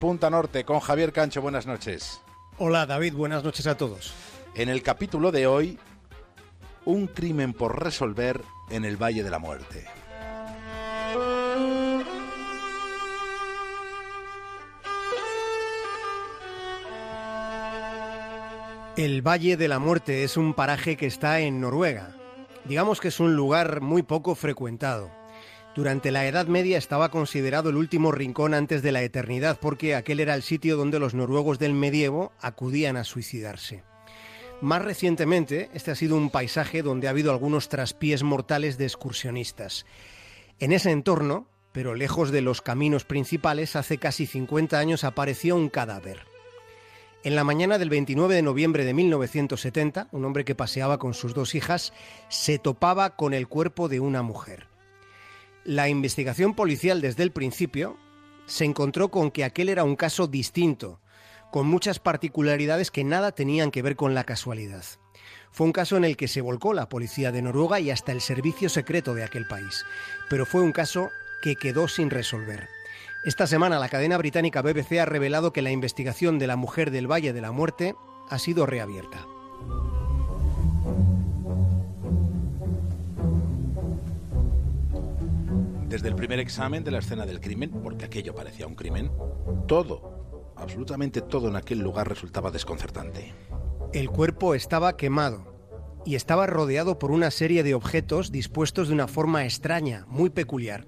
Punta Norte con Javier Cancho. Buenas noches. Hola David, buenas noches a todos. En el capítulo de hoy, un crimen por resolver en el Valle de la Muerte. El Valle de la Muerte es un paraje que está en Noruega. Digamos que es un lugar muy poco frecuentado. Durante la Edad Media estaba considerado el último rincón antes de la eternidad porque aquel era el sitio donde los noruegos del medievo acudían a suicidarse. Más recientemente, este ha sido un paisaje donde ha habido algunos traspiés mortales de excursionistas. En ese entorno, pero lejos de los caminos principales, hace casi 50 años apareció un cadáver. En la mañana del 29 de noviembre de 1970, un hombre que paseaba con sus dos hijas se topaba con el cuerpo de una mujer. La investigación policial desde el principio se encontró con que aquel era un caso distinto, con muchas particularidades que nada tenían que ver con la casualidad. Fue un caso en el que se volcó la policía de Noruega y hasta el servicio secreto de aquel país, pero fue un caso que quedó sin resolver. Esta semana la cadena británica BBC ha revelado que la investigación de la mujer del Valle de la Muerte ha sido reabierta. Desde el primer examen de la escena del crimen, porque aquello parecía un crimen, todo, absolutamente todo en aquel lugar resultaba desconcertante. El cuerpo estaba quemado y estaba rodeado por una serie de objetos dispuestos de una forma extraña, muy peculiar.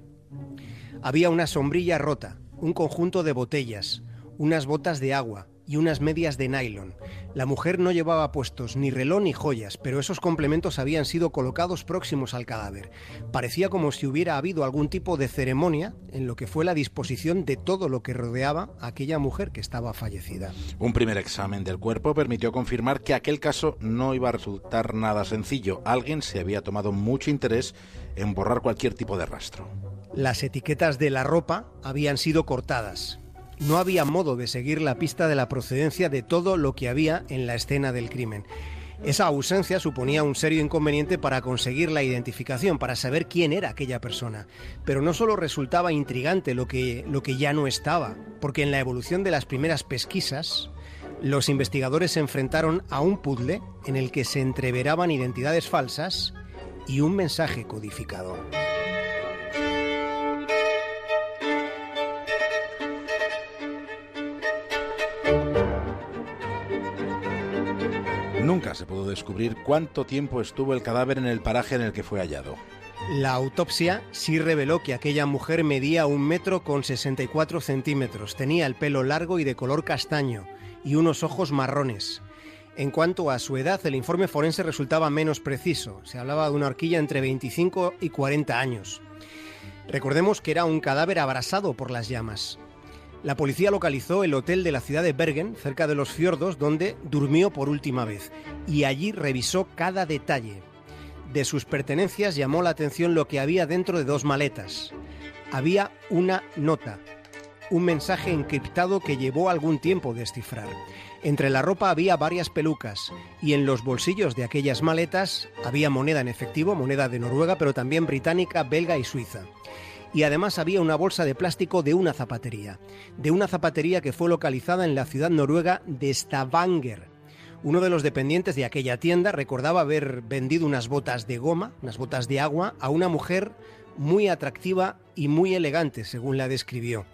Había una sombrilla rota, un conjunto de botellas, unas botas de agua y unas medias de nylon. La mujer no llevaba puestos ni reloj ni joyas, pero esos complementos habían sido colocados próximos al cadáver. Parecía como si hubiera habido algún tipo de ceremonia en lo que fue la disposición de todo lo que rodeaba a aquella mujer que estaba fallecida. Un primer examen del cuerpo permitió confirmar que aquel caso no iba a resultar nada sencillo. Alguien se había tomado mucho interés en borrar cualquier tipo de rastro. Las etiquetas de la ropa habían sido cortadas. No había modo de seguir la pista de la procedencia de todo lo que había en la escena del crimen. Esa ausencia suponía un serio inconveniente para conseguir la identificación, para saber quién era aquella persona. Pero no solo resultaba intrigante lo que, lo que ya no estaba, porque en la evolución de las primeras pesquisas, los investigadores se enfrentaron a un puzzle en el que se entreveraban identidades falsas y un mensaje codificado. Nunca se pudo descubrir cuánto tiempo estuvo el cadáver en el paraje en el que fue hallado. La autopsia sí reveló que aquella mujer medía un metro con 64 centímetros, tenía el pelo largo y de color castaño y unos ojos marrones. En cuanto a su edad, el informe forense resultaba menos preciso. Se hablaba de una horquilla entre 25 y 40 años. Recordemos que era un cadáver abrasado por las llamas. La policía localizó el hotel de la ciudad de Bergen, cerca de los fiordos, donde durmió por última vez, y allí revisó cada detalle. De sus pertenencias llamó la atención lo que había dentro de dos maletas. Había una nota, un mensaje encriptado que llevó algún tiempo descifrar. Entre la ropa había varias pelucas y en los bolsillos de aquellas maletas había moneda en efectivo, moneda de Noruega, pero también británica, belga y suiza y además había una bolsa de plástico de una zapatería, de una zapatería que fue localizada en la ciudad noruega de Stavanger. Uno de los dependientes de aquella tienda recordaba haber vendido unas botas de goma, unas botas de agua, a una mujer muy atractiva y muy elegante, según la describió.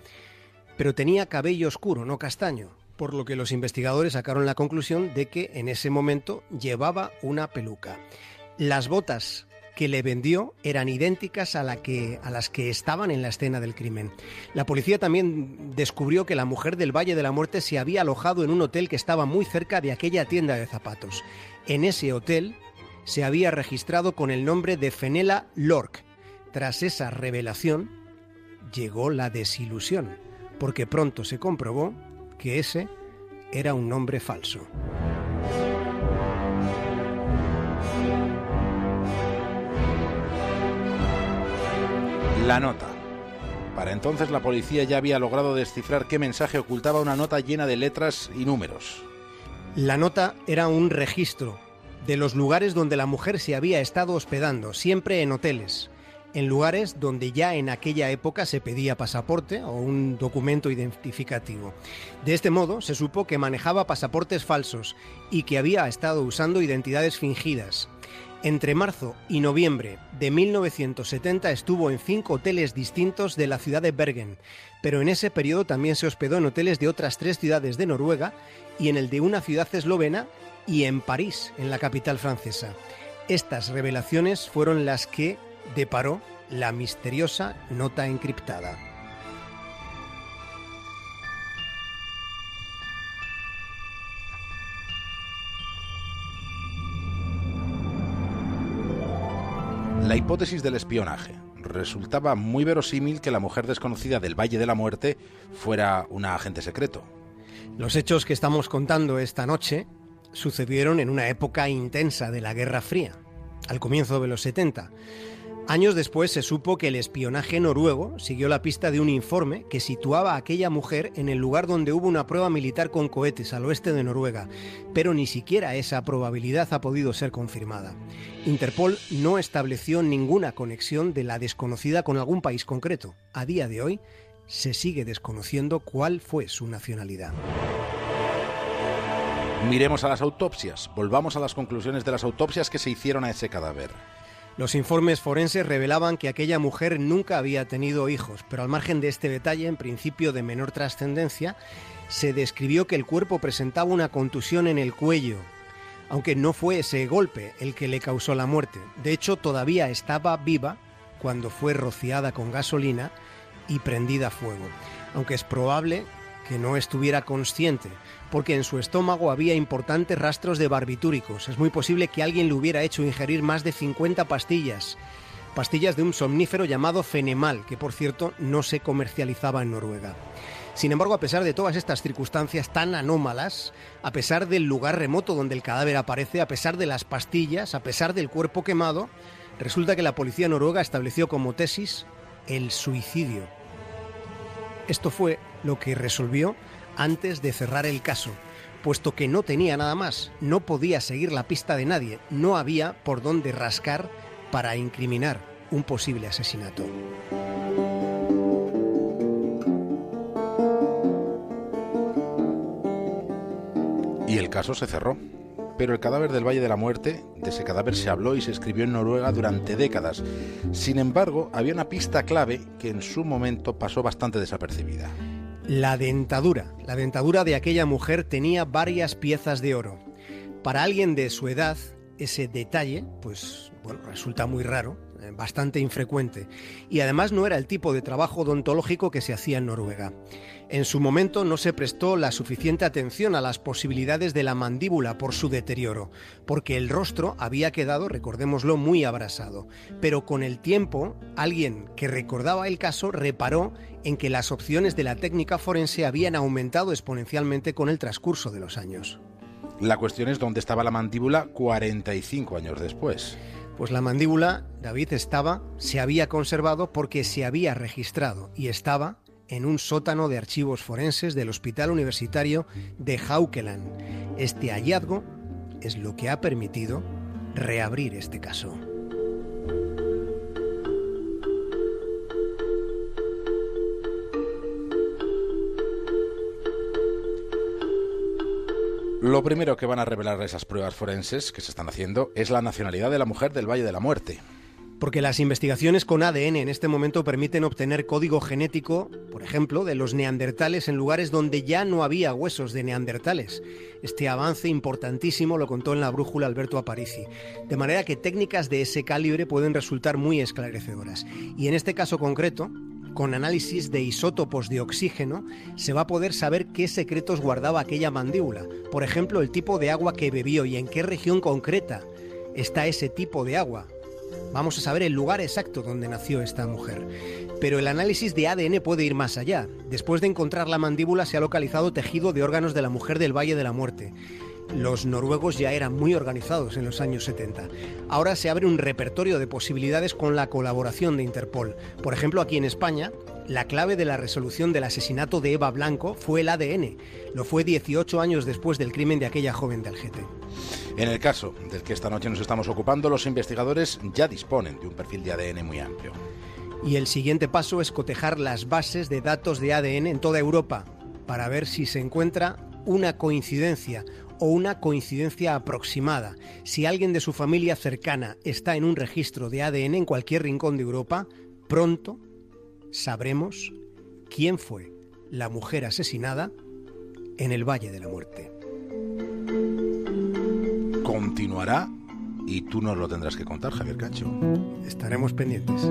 Pero tenía cabello oscuro, no castaño, por lo que los investigadores sacaron la conclusión de que en ese momento llevaba una peluca. Las botas que le vendió eran idénticas a, la que, a las que estaban en la escena del crimen. La policía también descubrió que la mujer del Valle de la Muerte se había alojado en un hotel que estaba muy cerca de aquella tienda de zapatos. En ese hotel se había registrado con el nombre de Fenela Lork. Tras esa revelación llegó la desilusión, porque pronto se comprobó que ese era un nombre falso. La nota. Para entonces la policía ya había logrado descifrar qué mensaje ocultaba una nota llena de letras y números. La nota era un registro de los lugares donde la mujer se había estado hospedando, siempre en hoteles. en lugares donde ya en aquella época se pedía pasaporte o un documento identificativo. De este modo, se supo que manejaba pasaportes falsos y que había estado usando identidades fingidas. Entre marzo y noviembre de 1970 estuvo en cinco hoteles distintos de la ciudad de Bergen, pero en ese periodo también se hospedó en hoteles de otras tres ciudades de Noruega y en el de una ciudad eslovena y en París, en la capital francesa. Estas revelaciones fueron las que deparó la misteriosa nota encriptada. La hipótesis del espionaje. Resultaba muy verosímil que la mujer desconocida del Valle de la Muerte fuera una agente secreto. Los hechos que estamos contando esta noche sucedieron en una época intensa de la Guerra Fría, al comienzo de los 70. Años después se supo que el espionaje noruego siguió la pista de un informe que situaba a aquella mujer en el lugar donde hubo una prueba militar con cohetes al oeste de Noruega, pero ni siquiera esa probabilidad ha podido ser confirmada. Interpol no estableció ninguna conexión de la desconocida con algún país concreto. A día de hoy se sigue desconociendo cuál fue su nacionalidad. Miremos a las autopsias, volvamos a las conclusiones de las autopsias que se hicieron a ese cadáver. Los informes forenses revelaban que aquella mujer nunca había tenido hijos, pero al margen de este detalle, en principio de menor trascendencia, se describió que el cuerpo presentaba una contusión en el cuello, aunque no fue ese golpe el que le causó la muerte. De hecho, todavía estaba viva cuando fue rociada con gasolina y prendida a fuego, aunque es probable que no estuviera consciente, porque en su estómago había importantes rastros de barbitúricos. Es muy posible que alguien le hubiera hecho ingerir más de 50 pastillas, pastillas de un somnífero llamado Fenemal, que por cierto no se comercializaba en Noruega. Sin embargo, a pesar de todas estas circunstancias tan anómalas, a pesar del lugar remoto donde el cadáver aparece, a pesar de las pastillas, a pesar del cuerpo quemado, resulta que la policía noruega estableció como tesis el suicidio. Esto fue lo que resolvió antes de cerrar el caso, puesto que no tenía nada más, no podía seguir la pista de nadie, no había por dónde rascar para incriminar un posible asesinato. Y el caso se cerró. Pero el cadáver del Valle de la Muerte, de ese cadáver se habló y se escribió en Noruega durante décadas. Sin embargo, había una pista clave que en su momento pasó bastante desapercibida. La dentadura. La dentadura de aquella mujer tenía varias piezas de oro. Para alguien de su edad, ese detalle, pues bueno, resulta muy raro, bastante infrecuente, y además no era el tipo de trabajo odontológico que se hacía en Noruega. En su momento no se prestó la suficiente atención a las posibilidades de la mandíbula por su deterioro, porque el rostro había quedado, recordémoslo, muy abrasado. Pero con el tiempo, alguien que recordaba el caso reparó en que las opciones de la técnica forense habían aumentado exponencialmente con el transcurso de los años. La cuestión es dónde estaba la mandíbula 45 años después. Pues la mandíbula, David, estaba, se había conservado porque se había registrado y estaba en un sótano de archivos forenses del Hospital Universitario de Haukeland. Este hallazgo es lo que ha permitido reabrir este caso. Lo primero que van a revelar esas pruebas forenses que se están haciendo es la nacionalidad de la mujer del Valle de la Muerte porque las investigaciones con ADN en este momento permiten obtener código genético, por ejemplo, de los neandertales en lugares donde ya no había huesos de neandertales. Este avance importantísimo lo contó en la brújula Alberto Aparici, de manera que técnicas de ese calibre pueden resultar muy esclarecedoras. Y en este caso concreto, con análisis de isótopos de oxígeno, se va a poder saber qué secretos guardaba aquella mandíbula, por ejemplo, el tipo de agua que bebió y en qué región concreta está ese tipo de agua, Vamos a saber el lugar exacto donde nació esta mujer. Pero el análisis de ADN puede ir más allá. Después de encontrar la mandíbula se ha localizado tejido de órganos de la mujer del Valle de la Muerte. Los noruegos ya eran muy organizados en los años 70. Ahora se abre un repertorio de posibilidades con la colaboración de Interpol. Por ejemplo, aquí en España, La clave de la resolución del asesinato de Eva Blanco fue el ADN. Lo fue 18 años después del crimen de aquella joven del GT. En el caso del que esta noche nos estamos ocupando, los investigadores ya disponen de un perfil de ADN muy amplio. Y el siguiente paso es cotejar las bases de datos de ADN en toda Europa para ver si se encuentra una coincidencia o una coincidencia aproximada. Si alguien de su familia cercana está en un registro de ADN en cualquier rincón de Europa, pronto sabremos quién fue la mujer asesinada en el Valle de la Muerte. Continuará y tú nos lo tendrás que contar, Javier Cacho. Estaremos pendientes.